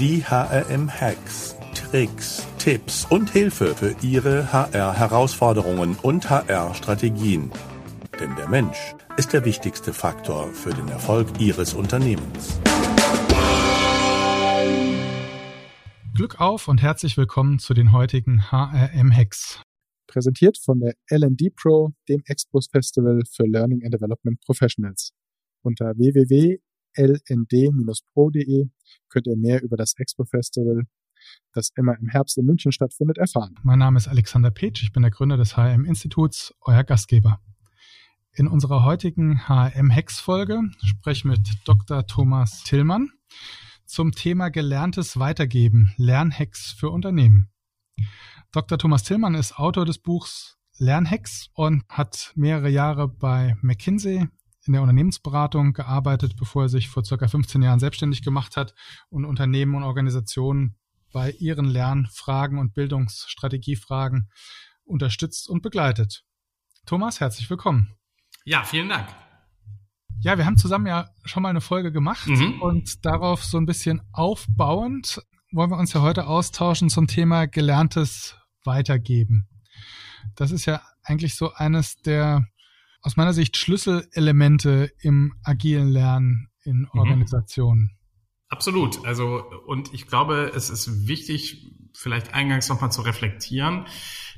Die HRM-Hacks, Tricks, Tipps und Hilfe für Ihre HR-Herausforderungen und HR-Strategien. Denn der Mensch ist der wichtigste Faktor für den Erfolg Ihres Unternehmens. Glück auf und herzlich willkommen zu den heutigen HRM-Hacks. Präsentiert von der LD Pro, dem Expos Festival für Learning and Development Professionals. Unter www.lnd-pro.de könnt ihr mehr über das Expo Festival, das immer im Herbst in München stattfindet, erfahren. Mein Name ist Alexander Petsch, ich bin der Gründer des HRM-Instituts, euer Gastgeber. In unserer heutigen HRM-Hacks-Folge spreche ich mit Dr. Thomas Tillmann zum Thema Gelerntes Weitergeben, Lernhacks für Unternehmen. Dr. Thomas Tillmann ist Autor des Buchs Lernhacks und hat mehrere Jahre bei McKinsey in der Unternehmensberatung gearbeitet, bevor er sich vor circa 15 Jahren selbstständig gemacht hat und Unternehmen und Organisationen bei ihren Lernfragen und Bildungsstrategiefragen unterstützt und begleitet. Thomas, herzlich willkommen. Ja, vielen Dank. Ja, wir haben zusammen ja schon mal eine Folge gemacht mhm. und darauf so ein bisschen aufbauend wollen wir uns ja heute austauschen zum Thema gelerntes Weitergeben. Das ist ja eigentlich so eines der aus meiner Sicht Schlüsselelemente im agilen Lernen in mhm. Organisationen. Mhm. Absolut. Also, und ich glaube, es ist wichtig, vielleicht eingangs nochmal zu reflektieren,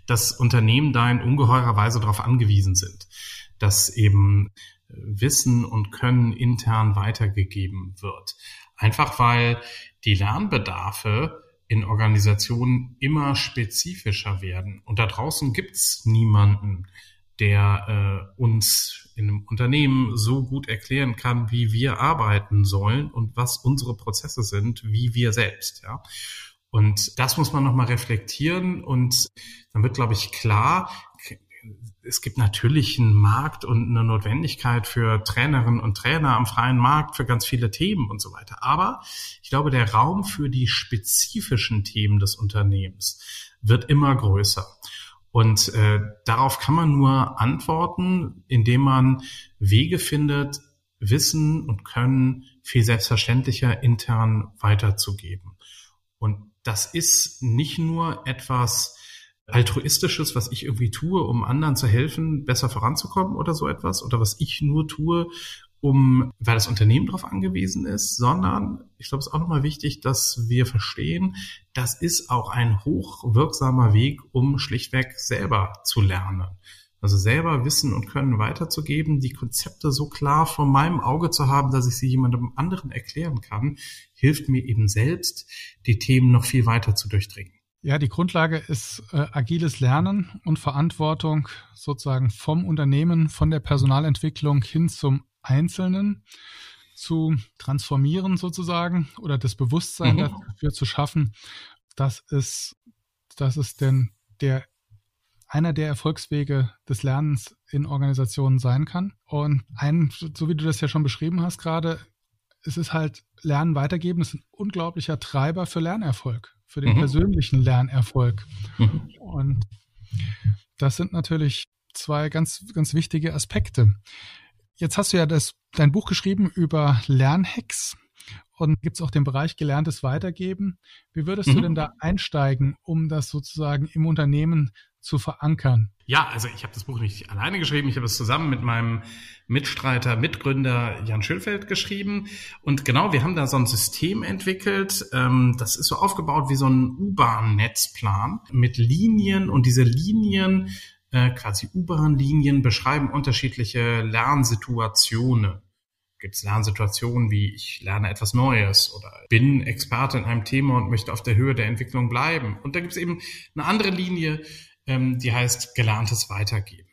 dass Unternehmen da in ungeheurer Weise darauf angewiesen sind, dass eben Wissen und Können intern weitergegeben wird. Einfach weil die Lernbedarfe in Organisationen immer spezifischer werden. Und da draußen gibt's niemanden, der äh, uns in einem Unternehmen so gut erklären kann, wie wir arbeiten sollen und was unsere Prozesse sind, wie wir selbst. Ja. Und das muss man nochmal reflektieren und dann wird, glaube ich, klar, es gibt natürlich einen Markt und eine Notwendigkeit für Trainerinnen und Trainer am freien Markt für ganz viele Themen und so weiter. Aber ich glaube, der Raum für die spezifischen Themen des Unternehmens wird immer größer. Und äh, darauf kann man nur antworten, indem man Wege findet, Wissen und Können viel selbstverständlicher intern weiterzugeben. Und das ist nicht nur etwas altruistisches, was ich irgendwie tue, um anderen zu helfen, besser voranzukommen oder so etwas, oder was ich nur tue, um, weil das Unternehmen darauf angewiesen ist, sondern ich glaube, es ist auch nochmal wichtig, dass wir verstehen, das ist auch ein hochwirksamer Weg, um schlichtweg selber zu lernen. Also selber Wissen und Können weiterzugeben, die Konzepte so klar vor meinem Auge zu haben, dass ich sie jemandem anderen erklären kann, hilft mir eben selbst, die Themen noch viel weiter zu durchdringen. Ja, die Grundlage ist äh, agiles Lernen und Verantwortung sozusagen vom Unternehmen, von der Personalentwicklung hin zum Einzelnen zu transformieren sozusagen oder das Bewusstsein mhm. dafür zu schaffen, dass es, dass es denn der einer der Erfolgswege des Lernens in Organisationen sein kann. Und ein, so wie du das ja schon beschrieben hast gerade, es ist halt Lernen weitergeben, ist ein unglaublicher Treiber für Lernerfolg, für den mhm. persönlichen Lernerfolg. Mhm. Und das sind natürlich zwei ganz, ganz wichtige Aspekte. Jetzt hast du ja das, dein Buch geschrieben über Lernhacks und gibt es auch den Bereich Gelerntes Weitergeben. Wie würdest mhm. du denn da einsteigen, um das sozusagen im Unternehmen zu verankern? Ja, also ich habe das Buch nicht alleine geschrieben, ich habe es zusammen mit meinem Mitstreiter, Mitgründer Jan Schönfeld geschrieben. Und genau, wir haben da so ein System entwickelt, ähm, das ist so aufgebaut wie so ein U-Bahn-Netzplan mit Linien und diese Linien, quasi U-Bahn-Linien, beschreiben unterschiedliche Lernsituationen gibt es Lernsituationen wie ich lerne etwas Neues oder bin Experte in einem Thema und möchte auf der Höhe der Entwicklung bleiben. Und da gibt es eben eine andere Linie, ähm, die heißt gelerntes Weitergeben.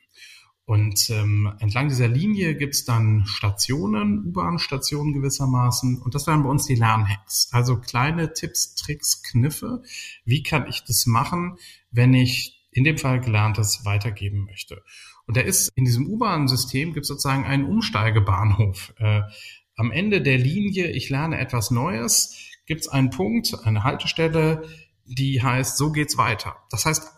Und ähm, entlang dieser Linie gibt's dann Stationen, U-Bahn-Stationen gewissermaßen. Und das wären bei uns die Lernhacks. Also kleine Tipps, Tricks, Kniffe. Wie kann ich das machen, wenn ich in dem Fall Gelerntes weitergeben möchte? Und da ist in diesem U-Bahn-System gibt sozusagen einen Umsteigebahnhof. Äh, am Ende der Linie, ich lerne etwas Neues, gibt's einen Punkt, eine Haltestelle, die heißt, so geht's weiter. Das heißt,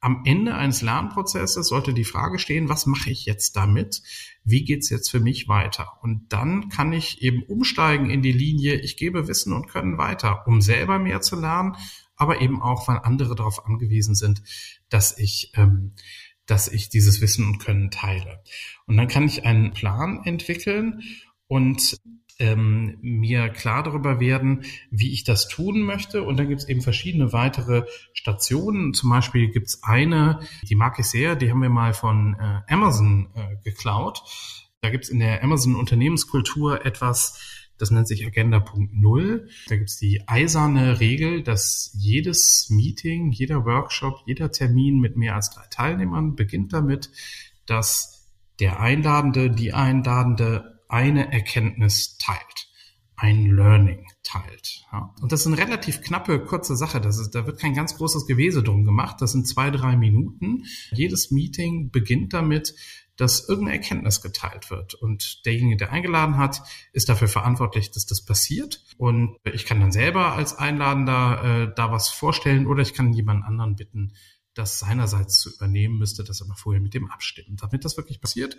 am Ende eines Lernprozesses sollte die Frage stehen, was mache ich jetzt damit? Wie geht's jetzt für mich weiter? Und dann kann ich eben umsteigen in die Linie, ich gebe Wissen und Können weiter, um selber mehr zu lernen, aber eben auch, weil andere darauf angewiesen sind, dass ich, ähm, dass ich dieses Wissen und Können teile. Und dann kann ich einen Plan entwickeln und ähm, mir klar darüber werden, wie ich das tun möchte. Und dann gibt es eben verschiedene weitere Stationen. Zum Beispiel gibt es eine, die mag ich sehr, die haben wir mal von äh, Amazon äh, geklaut. Da gibt es in der Amazon Unternehmenskultur etwas, das nennt sich Agenda Punkt Null. Da gibt es die eiserne Regel, dass jedes Meeting, jeder Workshop, jeder Termin mit mehr als drei Teilnehmern beginnt damit, dass der Einladende, die Einladende eine Erkenntnis teilt, ein Learning teilt. Ja. Und das ist eine relativ knappe, kurze Sache. Das ist, da wird kein ganz großes Gewese drum gemacht. Das sind zwei, drei Minuten. Jedes Meeting beginnt damit, dass irgendeine Erkenntnis geteilt wird. Und derjenige, der eingeladen hat, ist dafür verantwortlich, dass das passiert. Und ich kann dann selber als Einladender äh, da was vorstellen oder ich kann jemand anderen bitten, das seinerseits zu übernehmen, müsste das aber vorher mit dem abstimmen, damit das wirklich passiert.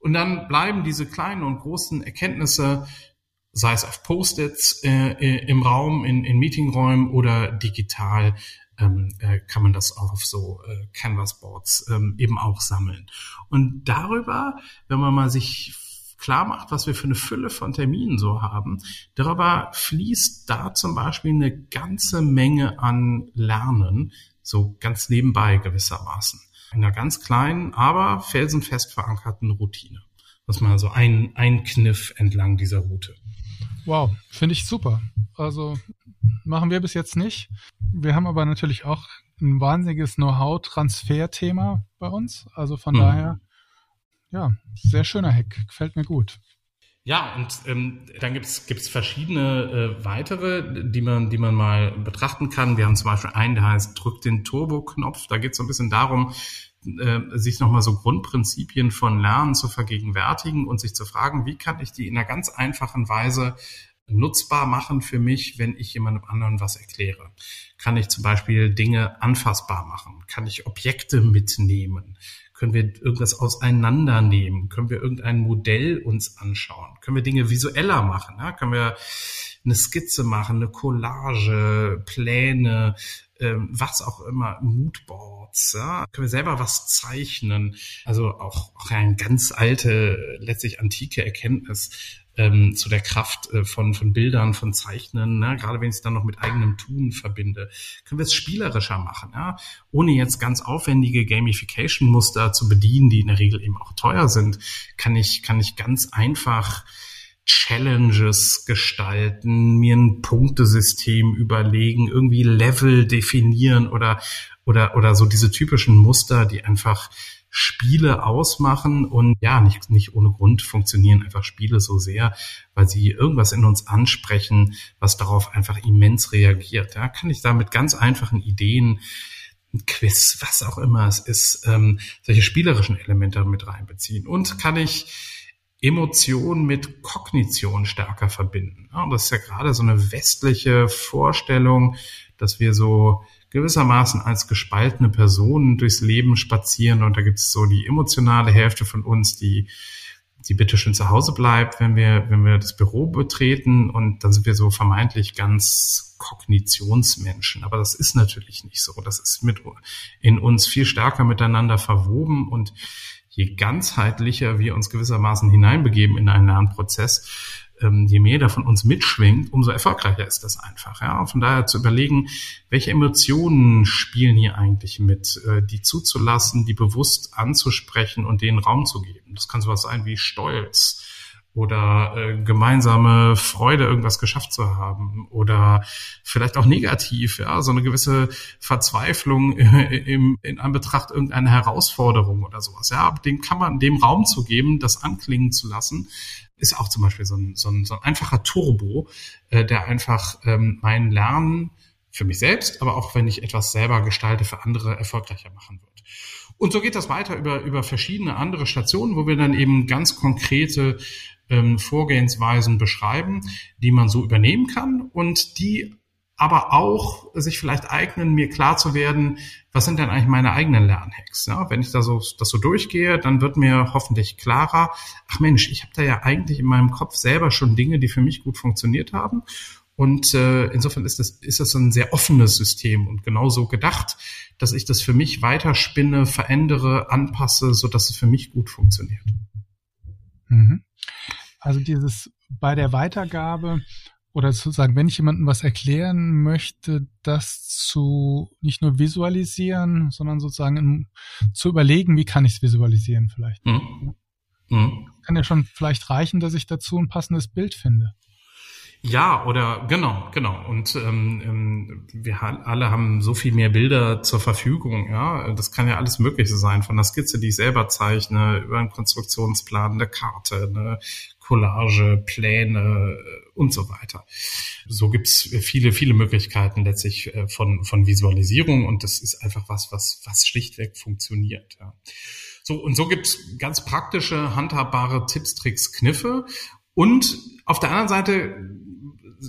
Und dann bleiben diese kleinen und großen Erkenntnisse, sei es auf Post-its äh, äh, im Raum, in, in Meetingräumen oder digital, ähm, äh, kann man das auch auf so äh, Canvas-Boards ähm, eben auch sammeln. Und darüber, wenn man mal sich klar macht, was wir für eine Fülle von Terminen so haben, darüber fließt da zum Beispiel eine ganze Menge an Lernen, so ganz nebenbei gewissermaßen in einer ganz kleinen, aber felsenfest verankerten Routine. Das ist mal so ein, ein Kniff entlang dieser Route. Wow, finde ich super. Also machen wir bis jetzt nicht. Wir haben aber natürlich auch ein wahnsinniges Know-how-Transfer-Thema bei uns. Also von mhm. daher, ja, sehr schöner Hack. Gefällt mir gut. Ja, und ähm, dann gibt's gibt's verschiedene äh, weitere, die man, die man mal betrachten kann. Wir haben zum Beispiel einen, der heißt Drück den Turbo-Knopf. Da geht's so ein bisschen darum, äh, sich nochmal so Grundprinzipien von Lernen zu vergegenwärtigen und sich zu fragen, wie kann ich die in einer ganz einfachen Weise nutzbar machen für mich, wenn ich jemandem anderen was erkläre? Kann ich zum Beispiel Dinge anfassbar machen? Kann ich Objekte mitnehmen? Können wir irgendwas auseinandernehmen? Können wir irgendein Modell uns anschauen? Können wir Dinge visueller machen? Ja? Können wir eine Skizze machen, eine Collage, Pläne, ähm, was auch immer, Moodboards, ja? können wir selber was zeichnen. Also auch, auch eine ganz alte, letztlich antike Erkenntnis ähm, zu der Kraft äh, von, von Bildern, von Zeichnen, ne? gerade wenn ich es dann noch mit eigenem Tun verbinde. Können wir es spielerischer machen, ja? ohne jetzt ganz aufwendige Gamification-Muster zu bedienen, die in der Regel eben auch teuer sind, kann ich, kann ich ganz einfach Challenges gestalten, mir ein Punktesystem überlegen, irgendwie Level definieren oder, oder, oder so diese typischen Muster, die einfach Spiele ausmachen und ja, nicht, nicht ohne Grund funktionieren einfach Spiele so sehr, weil sie irgendwas in uns ansprechen, was darauf einfach immens reagiert. Ja, kann ich da mit ganz einfachen Ideen ein Quiz, was auch immer es ist, ähm, solche spielerischen Elemente mit reinbeziehen. Und kann ich Emotion mit Kognition stärker verbinden. Ja, das ist ja gerade so eine westliche Vorstellung, dass wir so gewissermaßen als gespaltene Personen durchs Leben spazieren und da gibt es so die emotionale Hälfte von uns, die die bitte schön zu Hause bleibt, wenn wir wenn wir das Büro betreten und dann sind wir so vermeintlich ganz Kognitionsmenschen, aber das ist natürlich nicht so. Das ist mit in uns viel stärker miteinander verwoben und je ganzheitlicher wir uns gewissermaßen hineinbegeben in einen Lernprozess, ähm, je mehr davon uns mitschwingt, umso erfolgreicher ist das einfach. Ja? Von daher zu überlegen, welche Emotionen spielen hier eigentlich mit, äh, die zuzulassen, die bewusst anzusprechen und denen Raum zu geben. Das kann sowas sein wie Stolz, oder äh, gemeinsame Freude, irgendwas geschafft zu haben oder vielleicht auch negativ, ja, so eine gewisse Verzweiflung im, in Anbetracht irgendeiner Herausforderung oder sowas. Ja, dem kann man dem Raum zu geben, das anklingen zu lassen, ist auch zum Beispiel so ein, so ein, so ein einfacher Turbo, äh, der einfach ähm, mein Lernen für mich selbst, aber auch wenn ich etwas selber gestalte, für andere erfolgreicher machen wird. Und so geht das weiter über, über verschiedene andere Stationen, wo wir dann eben ganz konkrete ähm, Vorgehensweisen beschreiben, die man so übernehmen kann und die aber auch sich vielleicht eignen, mir klar zu werden, was sind denn eigentlich meine eigenen Lernhacks? Ja, wenn ich da so, das so durchgehe, dann wird mir hoffentlich klarer, ach Mensch, ich habe da ja eigentlich in meinem Kopf selber schon Dinge, die für mich gut funktioniert haben. Und äh, insofern ist das, ist das ein sehr offenes System und genauso gedacht, dass ich das für mich weiterspinne, verändere, anpasse, so dass es für mich gut funktioniert. Mhm. Also dieses bei der Weitergabe oder sozusagen, wenn ich jemandem was erklären möchte, das zu nicht nur visualisieren, sondern sozusagen in, zu überlegen, wie kann ich es visualisieren vielleicht. Mhm. Mhm. Kann ja schon vielleicht reichen, dass ich dazu ein passendes Bild finde. Ja, oder genau, genau. Und ähm, ähm, wir alle haben so viel mehr Bilder zur Verfügung. Ja, das kann ja alles Mögliche sein, von der Skizze, die ich selber zeichne, über einen Konstruktionsplan, eine Karte, eine Collage, Pläne äh, und so weiter. So gibt's viele, viele Möglichkeiten letztlich äh, von von Visualisierung und das ist einfach was, was was schlichtweg funktioniert. Ja. So, und so gibt's ganz praktische, handhabbare Tipps, Tricks, Kniffe. Und auf der anderen Seite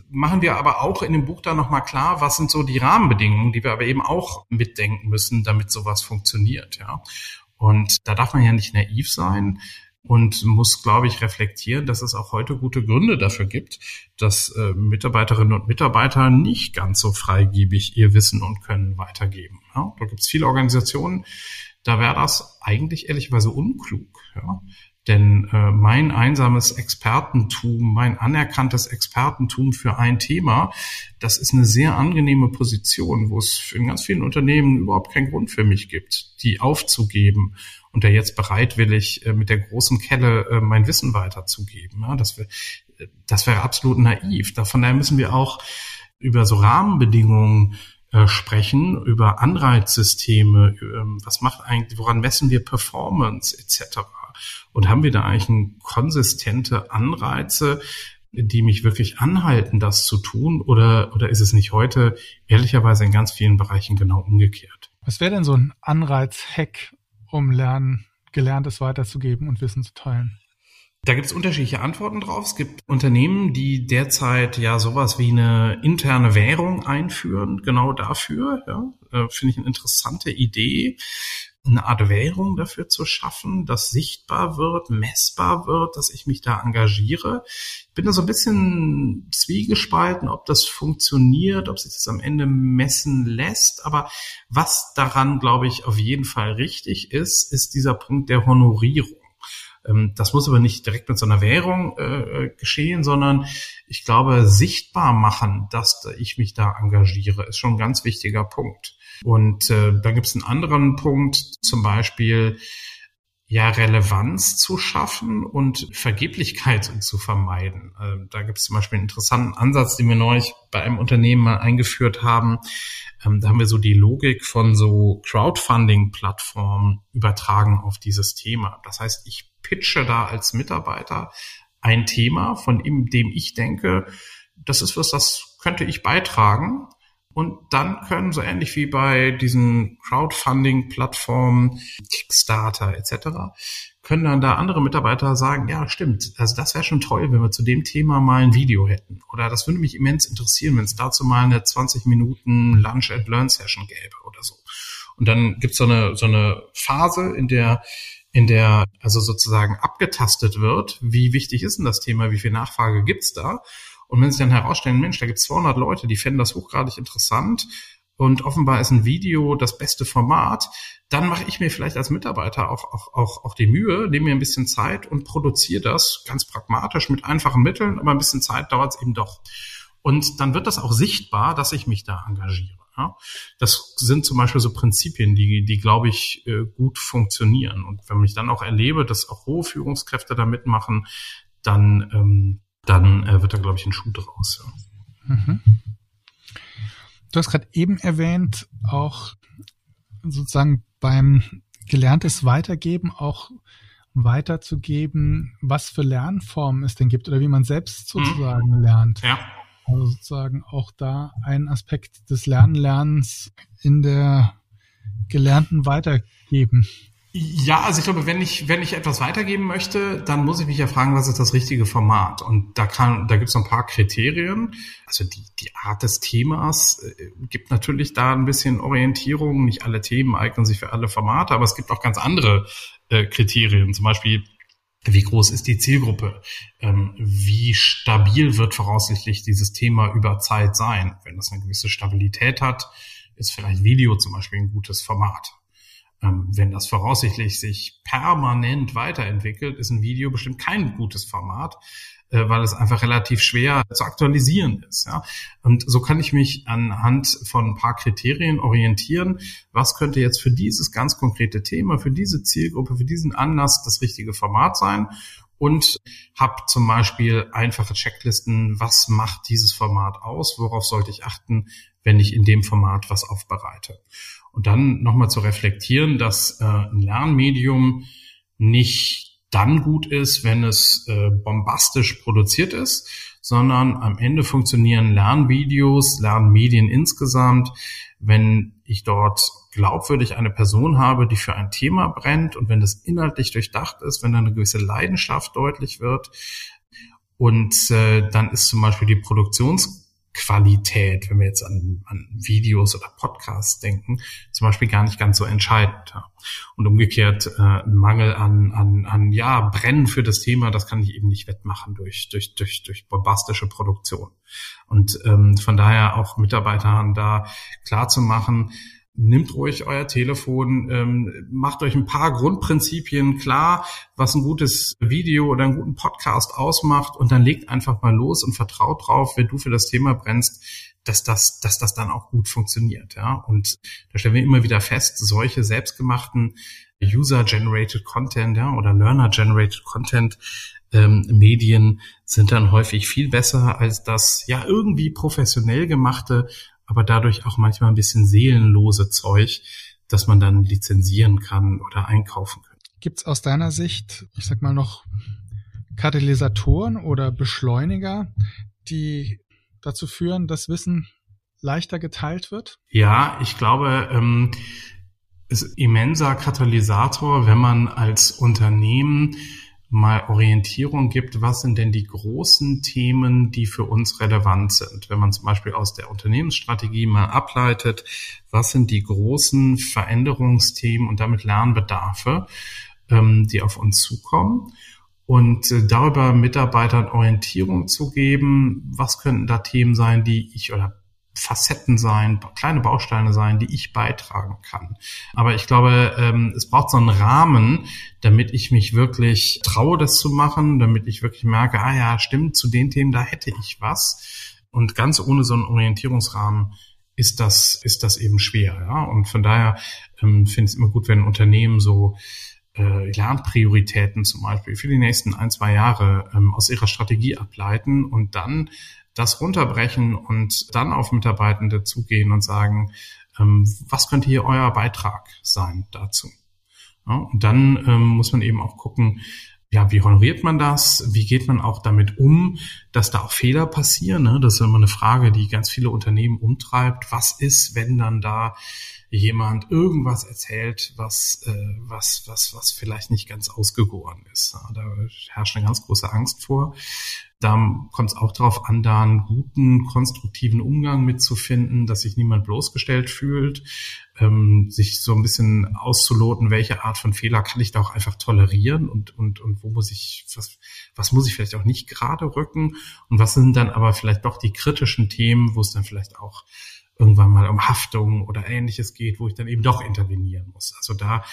machen wir aber auch in dem Buch da nochmal klar, was sind so die Rahmenbedingungen, die wir aber eben auch mitdenken müssen, damit sowas funktioniert, ja. Und da darf man ja nicht naiv sein und muss, glaube ich, reflektieren, dass es auch heute gute Gründe dafür gibt, dass äh, Mitarbeiterinnen und Mitarbeiter nicht ganz so freigebig ihr Wissen und Können weitergeben. Ja? Da gibt es viele Organisationen, da wäre das eigentlich ehrlicherweise unklug. Ja? Denn äh, mein einsames Expertentum, mein anerkanntes Expertentum für ein Thema, das ist eine sehr angenehme Position, wo es in ganz vielen Unternehmen überhaupt keinen Grund für mich gibt, die aufzugeben und der jetzt bereitwillig äh, mit der großen Kelle äh, mein Wissen weiterzugeben. Ja, das wäre das wäre absolut naiv. Davon daher müssen wir auch über so Rahmenbedingungen äh, sprechen, über Anreizsysteme, äh, was macht eigentlich, woran messen wir Performance etc. Und haben wir da eigentlich konsistente Anreize, die mich wirklich anhalten, das zu tun? Oder, oder ist es nicht heute ehrlicherweise in ganz vielen Bereichen genau umgekehrt? Was wäre denn so ein Anreiz-Hack, um Lernen, Gelerntes weiterzugeben und Wissen zu teilen? Da gibt es unterschiedliche Antworten drauf. Es gibt Unternehmen, die derzeit ja sowas wie eine interne Währung einführen, genau dafür. Ja, äh, Finde ich eine interessante Idee eine Art Währung dafür zu schaffen, dass sichtbar wird, messbar wird, dass ich mich da engagiere. Ich bin da so ein bisschen zwiegespalten, ob das funktioniert, ob sich das am Ende messen lässt. Aber was daran, glaube ich, auf jeden Fall richtig ist, ist dieser Punkt der Honorierung. Ähm, das muss aber nicht direkt mit so einer Währung äh, geschehen, sondern ich glaube, sichtbar machen, dass ich mich da engagiere, ist schon ein ganz wichtiger Punkt. Und äh, dann gibt es einen anderen Punkt, zum Beispiel ja Relevanz zu schaffen und Vergeblichkeit zu vermeiden. Äh, da gibt es zum Beispiel einen interessanten Ansatz, den wir neulich bei einem Unternehmen mal eingeführt haben. Ähm, da haben wir so die Logik von so Crowdfunding-Plattformen übertragen auf dieses Thema. Das heißt, ich pitche da als Mitarbeiter ein Thema, von dem ich denke, das ist was, das könnte ich beitragen. Und dann können so ähnlich wie bei diesen Crowdfunding-Plattformen, Kickstarter etc., können dann da andere Mitarbeiter sagen, ja, stimmt, also das wäre schon toll, wenn wir zu dem Thema mal ein Video hätten. Oder das würde mich immens interessieren, wenn es dazu mal eine 20 Minuten Lunch and Learn Session gäbe oder so. Und dann gibt's so eine, so eine Phase, in der in der also sozusagen abgetastet wird, wie wichtig ist denn das Thema, wie viel Nachfrage gibt's da? Und wenn sich dann herausstellen, Mensch, da gibt es 200 Leute, die fänden das hochgradig interessant und offenbar ist ein Video das beste Format, dann mache ich mir vielleicht als Mitarbeiter auch, auch, auch, auch die Mühe, nehme mir ein bisschen Zeit und produziere das ganz pragmatisch mit einfachen Mitteln, aber ein bisschen Zeit dauert es eben doch. Und dann wird das auch sichtbar, dass ich mich da engagiere. Das sind zum Beispiel so Prinzipien, die, die glaube ich, äh, gut funktionieren. Und wenn ich dann auch erlebe, dass auch hohe Führungskräfte da mitmachen, dann ähm, dann äh, wird da, glaube ich, ein Schuh draus. Ja. Mhm. Du hast gerade eben erwähnt, auch sozusagen beim gelerntes Weitergeben auch weiterzugeben, was für Lernformen es denn gibt oder wie man selbst mhm. sozusagen mhm. lernt. Ja. Also sozusagen auch da ein Aspekt des Lernlernens in der gelernten Weitergeben. Ja, also ich glaube, wenn ich, wenn ich etwas weitergeben möchte, dann muss ich mich ja fragen, was ist das richtige Format? Und da kann, da gibt es ein paar Kriterien. Also die, die Art des Themas äh, gibt natürlich da ein bisschen Orientierung. Nicht alle Themen eignen sich für alle Formate, aber es gibt auch ganz andere äh, Kriterien. Zum Beispiel, wie groß ist die Zielgruppe? Ähm, wie stabil wird voraussichtlich dieses Thema über Zeit sein? Wenn das eine gewisse Stabilität hat, ist vielleicht Video zum Beispiel ein gutes Format. Ähm, wenn das voraussichtlich sich permanent weiterentwickelt, ist ein Video bestimmt kein gutes Format, äh, weil es einfach relativ schwer zu aktualisieren ist. Ja? Und so kann ich mich anhand von ein paar Kriterien orientieren, was könnte jetzt für dieses ganz konkrete Thema, für diese Zielgruppe, für diesen Anlass das richtige Format sein und habe zum Beispiel einfache Checklisten, was macht dieses Format aus, worauf sollte ich achten, wenn ich in dem Format was aufbereite. Und dann nochmal zu reflektieren, dass äh, ein Lernmedium nicht dann gut ist, wenn es äh, bombastisch produziert ist, sondern am Ende funktionieren Lernvideos, Lernmedien insgesamt, wenn ich dort glaubwürdig eine Person habe, die für ein Thema brennt und wenn das inhaltlich durchdacht ist, wenn da eine gewisse Leidenschaft deutlich wird. Und äh, dann ist zum Beispiel die Produktions Qualität, wenn wir jetzt an, an Videos oder Podcasts denken, zum Beispiel gar nicht ganz so entscheidend. Und umgekehrt äh, ein Mangel an, an, an ja Brennen für das Thema, das kann ich eben nicht wettmachen durch durch durch durch bombastische Produktion. Und ähm, von daher auch Mitarbeitern da klar zu machen, Nimmt ruhig euer Telefon, ähm, macht euch ein paar Grundprinzipien klar, was ein gutes Video oder einen guten Podcast ausmacht und dann legt einfach mal los und vertraut drauf, wenn du für das Thema brennst, dass das, dass das dann auch gut funktioniert. Ja? Und da stellen wir immer wieder fest, solche selbstgemachten User-Generated Content ja, oder Learner-Generated Content ähm, Medien sind dann häufig viel besser als das ja irgendwie professionell gemachte aber dadurch auch manchmal ein bisschen seelenlose Zeug, das man dann lizenzieren kann oder einkaufen kann. Gibt es aus deiner Sicht, ich sag mal noch, Katalysatoren oder Beschleuniger, die dazu führen, dass Wissen leichter geteilt wird? Ja, ich glaube, ähm, ist immenser Katalysator, wenn man als Unternehmen mal Orientierung gibt, was sind denn die großen Themen, die für uns relevant sind. Wenn man zum Beispiel aus der Unternehmensstrategie mal ableitet, was sind die großen Veränderungsthemen und damit Lernbedarfe, ähm, die auf uns zukommen. Und äh, darüber Mitarbeitern Orientierung zu geben, was könnten da Themen sein, die ich oder Facetten sein, kleine Bausteine sein, die ich beitragen kann. Aber ich glaube, ähm, es braucht so einen Rahmen, damit ich mich wirklich traue, das zu machen, damit ich wirklich merke, ah ja, stimmt, zu den Themen, da hätte ich was. Und ganz ohne so einen Orientierungsrahmen ist das, ist das eben schwer. Ja? Und von daher ähm, finde ich es immer gut, wenn Unternehmen so äh, Lernprioritäten zum Beispiel für die nächsten ein, zwei Jahre ähm, aus ihrer Strategie ableiten und dann das runterbrechen und dann auf Mitarbeitende zugehen und sagen, ähm, was könnte hier euer Beitrag sein dazu? Ja, und dann ähm, muss man eben auch gucken, ja, wie honoriert man das? Wie geht man auch damit um, dass da auch Fehler passieren? Ne? Das ist immer eine Frage, die ganz viele Unternehmen umtreibt. Was ist, wenn dann da jemand irgendwas erzählt, was, äh, was, was, was vielleicht nicht ganz ausgegoren ist? Da herrscht eine ganz große Angst vor. Da kommt es auch darauf an, da einen guten, konstruktiven Umgang mitzufinden, dass sich niemand bloßgestellt fühlt, ähm, sich so ein bisschen auszuloten, welche Art von Fehler kann ich da auch einfach tolerieren und, und, und wo muss ich, was, was muss ich vielleicht auch nicht gerade rücken und was sind dann aber vielleicht doch die kritischen Themen, wo es dann vielleicht auch irgendwann mal um Haftung oder ähnliches geht, wo ich dann eben doch intervenieren muss. Also da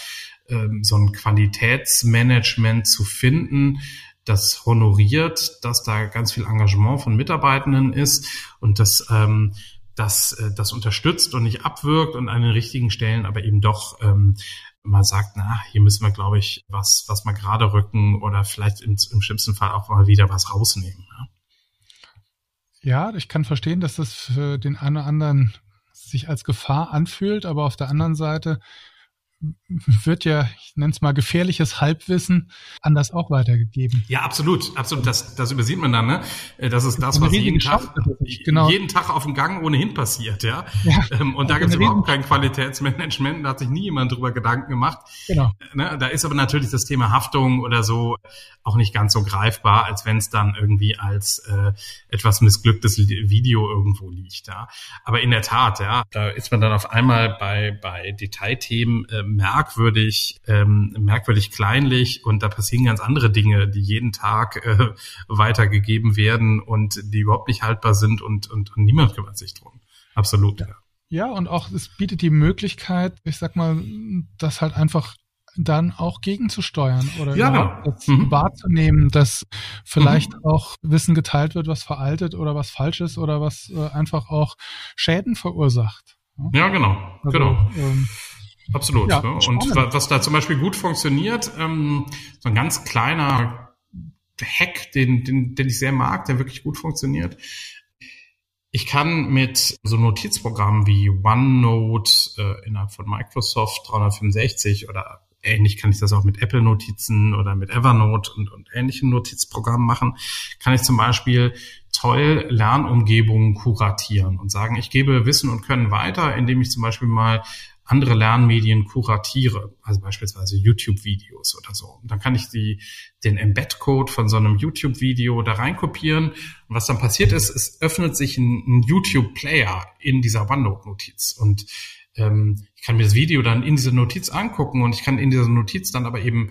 ähm, so ein Qualitätsmanagement zu finden, das honoriert, dass da ganz viel Engagement von Mitarbeitenden ist und das ähm, das, äh, das unterstützt und nicht abwirkt und an den richtigen Stellen aber eben doch ähm, mal sagt, na, hier müssen wir, glaube ich, was, was mal gerade rücken oder vielleicht im, im schlimmsten Fall auch mal wieder was rausnehmen. Ja. ja, ich kann verstehen, dass das für den einen oder anderen sich als Gefahr anfühlt, aber auf der anderen Seite wird ja, ich nenne es mal gefährliches Halbwissen, anders auch weitergegeben. Ja, absolut, absolut. Das, das übersieht man dann, ne? Das ist das, was jeden Tag, genau. jeden Tag auf dem Gang ohnehin passiert, ja. ja ähm, und da gibt es überhaupt kein Qualitätsmanagement, da hat sich nie jemand drüber Gedanken gemacht. Genau. Ne? Da ist aber natürlich das Thema Haftung oder so auch nicht ganz so greifbar, als wenn es dann irgendwie als äh, etwas missglücktes Video irgendwo liegt, ja. Aber in der Tat, ja, da ist man dann auf einmal bei, bei Detailthemen äh, merkwürdig, ähm, merkwürdig kleinlich und da passieren ganz andere Dinge, die jeden Tag äh, weitergegeben werden und die überhaupt nicht haltbar sind und, und, und niemand kümmert sich drum. Absolut. Ja. ja, und auch es bietet die Möglichkeit, ich sag mal, das halt einfach dann auch gegenzusteuern oder ja, genau. mhm. wahrzunehmen, dass vielleicht mhm. auch Wissen geteilt wird, was veraltet oder was falsch ist oder was äh, einfach auch Schäden verursacht. Ja, genau, also, genau. Ähm, Absolut. Ja, ne? Und was da zum Beispiel gut funktioniert, ähm, so ein ganz kleiner Hack, den, den, den ich sehr mag, der wirklich gut funktioniert. Ich kann mit so Notizprogrammen wie OneNote äh, innerhalb von Microsoft 365 oder ähnlich kann ich das auch mit Apple Notizen oder mit Evernote und, und ähnlichen Notizprogrammen machen, kann ich zum Beispiel toll Lernumgebungen kuratieren und sagen, ich gebe Wissen und Können weiter, indem ich zum Beispiel mal andere Lernmedien kuratiere, also beispielsweise YouTube-Videos oder so. Und dann kann ich die, den Embed-Code von so einem YouTube-Video da reinkopieren. Und was dann passiert ist, es öffnet sich ein, ein YouTube-Player in dieser OneNote-Notiz. Und ähm, ich kann mir das Video dann in dieser Notiz angucken und ich kann in dieser Notiz dann aber eben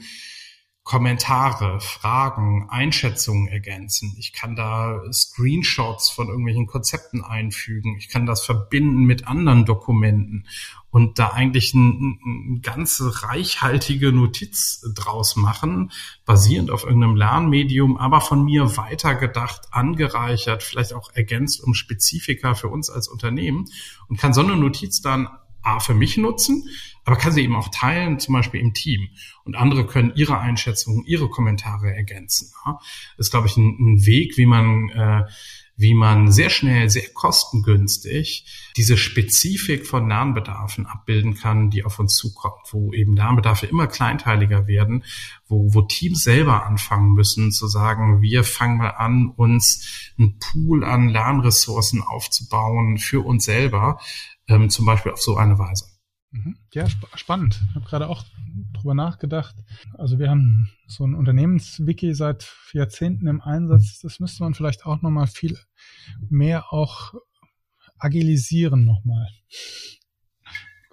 Kommentare, Fragen, Einschätzungen ergänzen. Ich kann da Screenshots von irgendwelchen Konzepten einfügen. Ich kann das verbinden mit anderen Dokumenten und da eigentlich ein, ein ganz reichhaltige Notiz draus machen, basierend auf irgendeinem Lernmedium, aber von mir weitergedacht, angereichert, vielleicht auch ergänzt um Spezifika für uns als Unternehmen und kann so eine Notiz dann A für mich nutzen, aber kann sie eben auch teilen, zum Beispiel im Team. Und andere können ihre Einschätzungen, ihre Kommentare ergänzen. Das ist, glaube ich, ein, ein Weg, wie man, äh, wie man sehr schnell, sehr kostengünstig diese Spezifik von Lernbedarfen abbilden kann, die auf uns zukommt, wo eben Lernbedarfe immer kleinteiliger werden, wo, wo Teams selber anfangen müssen zu sagen, wir fangen mal an, uns einen Pool an Lernressourcen aufzubauen für uns selber, ähm, zum Beispiel auf so eine Weise. Mhm. Ja, sp spannend. Ich habe gerade auch drüber nachgedacht. Also wir haben so ein Unternehmenswiki seit Jahrzehnten im Einsatz. Das müsste man vielleicht auch nochmal viel mehr auch agilisieren nochmal.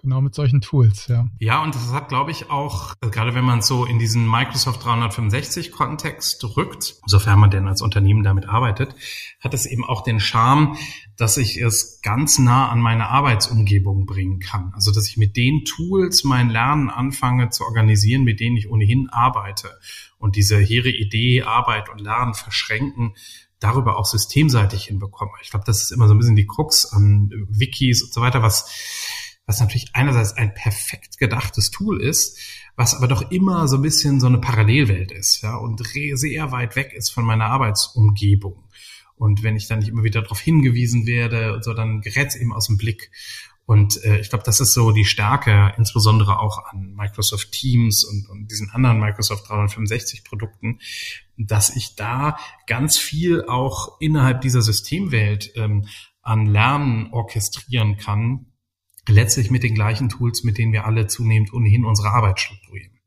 Genau mit solchen Tools, ja. Ja, und das hat, glaube ich, auch, also gerade wenn man so in diesen Microsoft 365-Kontext rückt, sofern man denn als Unternehmen damit arbeitet, hat es eben auch den Charme, dass ich es ganz nah an meine Arbeitsumgebung bringen kann. Also, dass ich mit den Tools mein Lernen anfange zu organisieren, mit denen ich ohnehin arbeite. Und diese hehre Idee, Arbeit und Lernen verschränken, darüber auch systemseitig hinbekomme. Ich glaube, das ist immer so ein bisschen die Krux an Wikis und so weiter, was was natürlich einerseits ein perfekt gedachtes Tool ist, was aber doch immer so ein bisschen so eine Parallelwelt ist, ja, und sehr weit weg ist von meiner Arbeitsumgebung. Und wenn ich dann nicht immer wieder darauf hingewiesen werde so, dann gerät es eben aus dem Blick. Und äh, ich glaube, das ist so die Stärke, insbesondere auch an Microsoft Teams und, und diesen anderen Microsoft 365 Produkten, dass ich da ganz viel auch innerhalb dieser Systemwelt ähm, an Lernen orchestrieren kann, letztlich mit den gleichen Tools, mit denen wir alle zunehmend ohnehin unsere Arbeit strukturieren.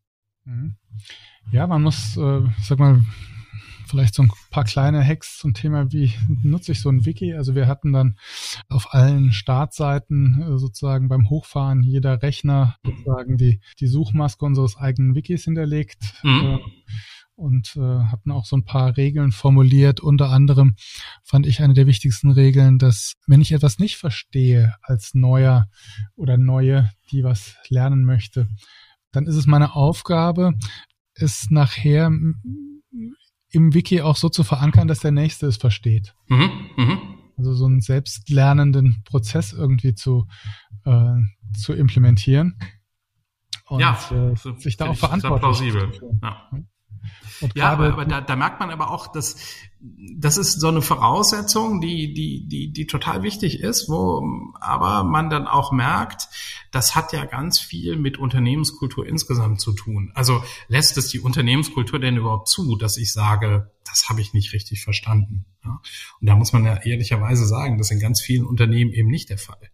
Mhm. Ja, man muss, äh, sag mal, vielleicht so ein paar kleine Hacks zum Thema, wie nutze ich so ein Wiki. Also wir hatten dann auf allen Startseiten äh, sozusagen beim Hochfahren jeder Rechner sozusagen die, die Suchmaske unseres eigenen Wikis hinterlegt. Mhm. Und äh, hatten auch so ein paar Regeln formuliert. Unter anderem fand ich eine der wichtigsten Regeln, dass wenn ich etwas nicht verstehe als Neuer oder Neue, die was lernen möchte, dann ist es meine Aufgabe, es nachher im Wiki auch so zu verankern, dass der Nächste es versteht. Mhm, mh. Also so einen selbstlernenden Prozess irgendwie zu, äh, zu implementieren. Und ja, äh, sich da auch verantwortlich. Plausibel. Ja. Ja, aber, aber da, da merkt man aber auch, dass das ist so eine Voraussetzung, die, die, die, die total wichtig ist, wo aber man dann auch merkt, das hat ja ganz viel mit Unternehmenskultur insgesamt zu tun. Also lässt es die Unternehmenskultur denn überhaupt zu, dass ich sage, das habe ich nicht richtig verstanden. Ja? Und da muss man ja ehrlicherweise sagen, das ist in ganz vielen Unternehmen eben nicht der Fall.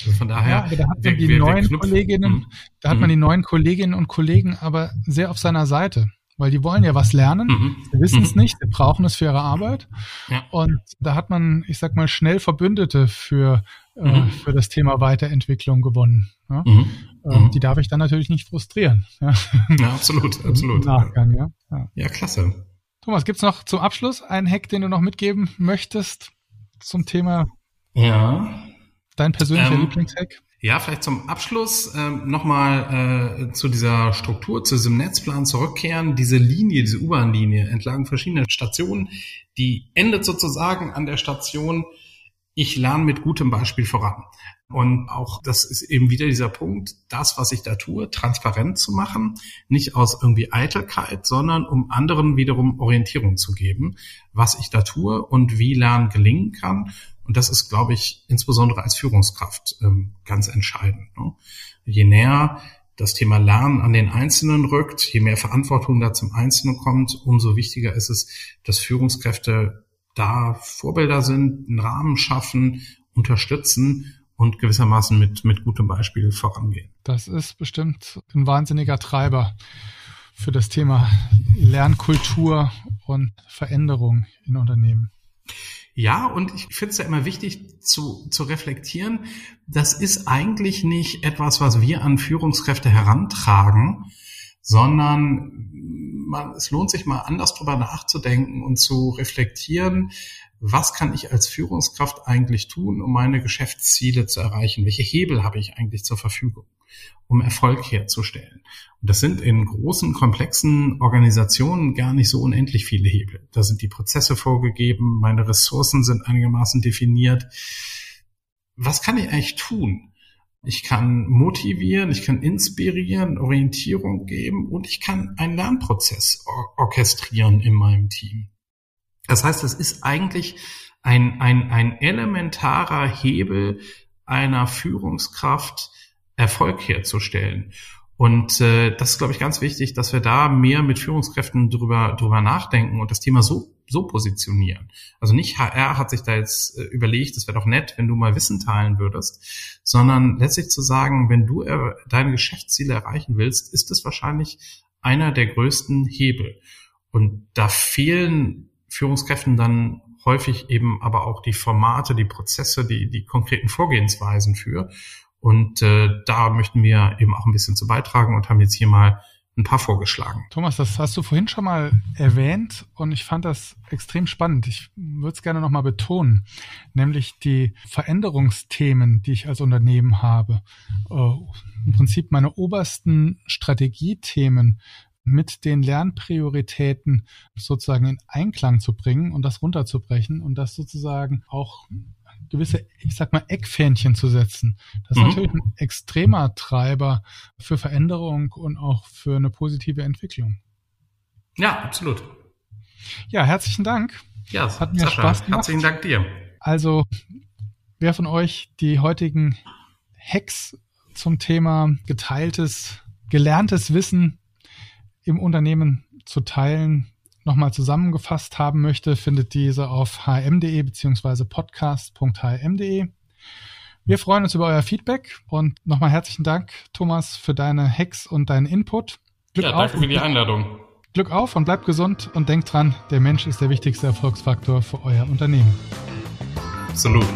Also von daher, ja, da hat man die wir, neuen wir Kolleginnen, mhm. da hat man die neuen Kolleginnen und Kollegen aber sehr auf seiner Seite weil die wollen ja was lernen, mhm. sie wissen es mhm. nicht, sie brauchen es für ihre Arbeit. Ja. Und da hat man, ich sag mal, schnell Verbündete für, äh, mhm. äh, für das Thema Weiterentwicklung gewonnen. Ja? Mhm. Äh, mhm. die darf ich dann natürlich nicht frustrieren. Ja, ja absolut, absolut. Nachgang, ja. ja. Ja, klasse. Thomas, gibt's noch zum Abschluss einen Hack, den du noch mitgeben möchtest zum Thema? Ja. Dein persönlicher ähm, Lieblingshack? Ja, vielleicht zum Abschluss ähm, nochmal äh, zu dieser Struktur, zu diesem Netzplan zurückkehren. Diese Linie, diese U-Bahn-Linie entlang verschiedener Stationen, die endet sozusagen an der Station, ich lerne mit gutem Beispiel voran. Und auch das ist eben wieder dieser Punkt, das, was ich da tue, transparent zu machen, nicht aus irgendwie Eitelkeit, sondern um anderen wiederum Orientierung zu geben, was ich da tue und wie Lernen gelingen kann und das ist, glaube ich, insbesondere als Führungskraft ähm, ganz entscheidend. Ne? Je näher das Thema Lernen an den Einzelnen rückt, je mehr Verantwortung da zum Einzelnen kommt, umso wichtiger ist es, dass Führungskräfte da Vorbilder sind, einen Rahmen schaffen, unterstützen und gewissermaßen mit, mit gutem Beispiel vorangehen. Das ist bestimmt ein wahnsinniger Treiber für das Thema Lernkultur und Veränderung in Unternehmen. Ja, und ich finde es ja immer wichtig zu, zu reflektieren, das ist eigentlich nicht etwas, was wir an Führungskräfte herantragen, sondern man, es lohnt sich mal anders drüber nachzudenken und zu reflektieren, was kann ich als Führungskraft eigentlich tun, um meine Geschäftsziele zu erreichen? Welche Hebel habe ich eigentlich zur Verfügung, um Erfolg herzustellen? Und das sind in großen, komplexen Organisationen gar nicht so unendlich viele Hebel. Da sind die Prozesse vorgegeben, meine Ressourcen sind einigermaßen definiert. Was kann ich eigentlich tun? Ich kann motivieren, ich kann inspirieren, Orientierung geben und ich kann einen Lernprozess or orchestrieren in meinem Team. Das heißt, es ist eigentlich ein, ein, ein elementarer Hebel einer Führungskraft, Erfolg herzustellen. Und äh, das ist, glaube ich, ganz wichtig, dass wir da mehr mit Führungskräften drüber, drüber nachdenken und das Thema so, so positionieren. Also nicht HR hat sich da jetzt äh, überlegt, es wäre doch nett, wenn du mal Wissen teilen würdest, sondern letztlich zu sagen, wenn du äh, deine Geschäftsziele erreichen willst, ist es wahrscheinlich einer der größten Hebel. Und da fehlen Führungskräften dann häufig eben aber auch die Formate, die Prozesse, die, die konkreten Vorgehensweisen für. Und äh, da möchten wir eben auch ein bisschen zu beitragen und haben jetzt hier mal ein paar vorgeschlagen. Thomas, das hast du vorhin schon mal erwähnt und ich fand das extrem spannend. Ich würde es gerne nochmal betonen, nämlich die Veränderungsthemen, die ich als Unternehmen habe. Äh, Im Prinzip meine obersten Strategiethemen mit den Lernprioritäten sozusagen in Einklang zu bringen und das runterzubrechen und das sozusagen auch gewisse, ich sag mal, Eckfähnchen zu setzen. Das ist mhm. natürlich ein extremer Treiber für Veränderung und auch für eine positive Entwicklung. Ja, absolut. Ja, herzlichen Dank. Ja, hat mir Sascha, Spaß gemacht. Herzlichen Dank dir. Also, wer von euch die heutigen Hacks zum Thema geteiltes, gelerntes Wissen im Unternehmen zu teilen, nochmal zusammengefasst haben möchte, findet diese auf hm.de bzw. podcast.hm.de. Wir freuen uns über euer Feedback und nochmal herzlichen Dank, Thomas, für deine Hacks und deinen Input. Glück ja, danke für die Einladung. Glück auf und bleibt gesund und denkt dran, der Mensch ist der wichtigste Erfolgsfaktor für euer Unternehmen. Absolut.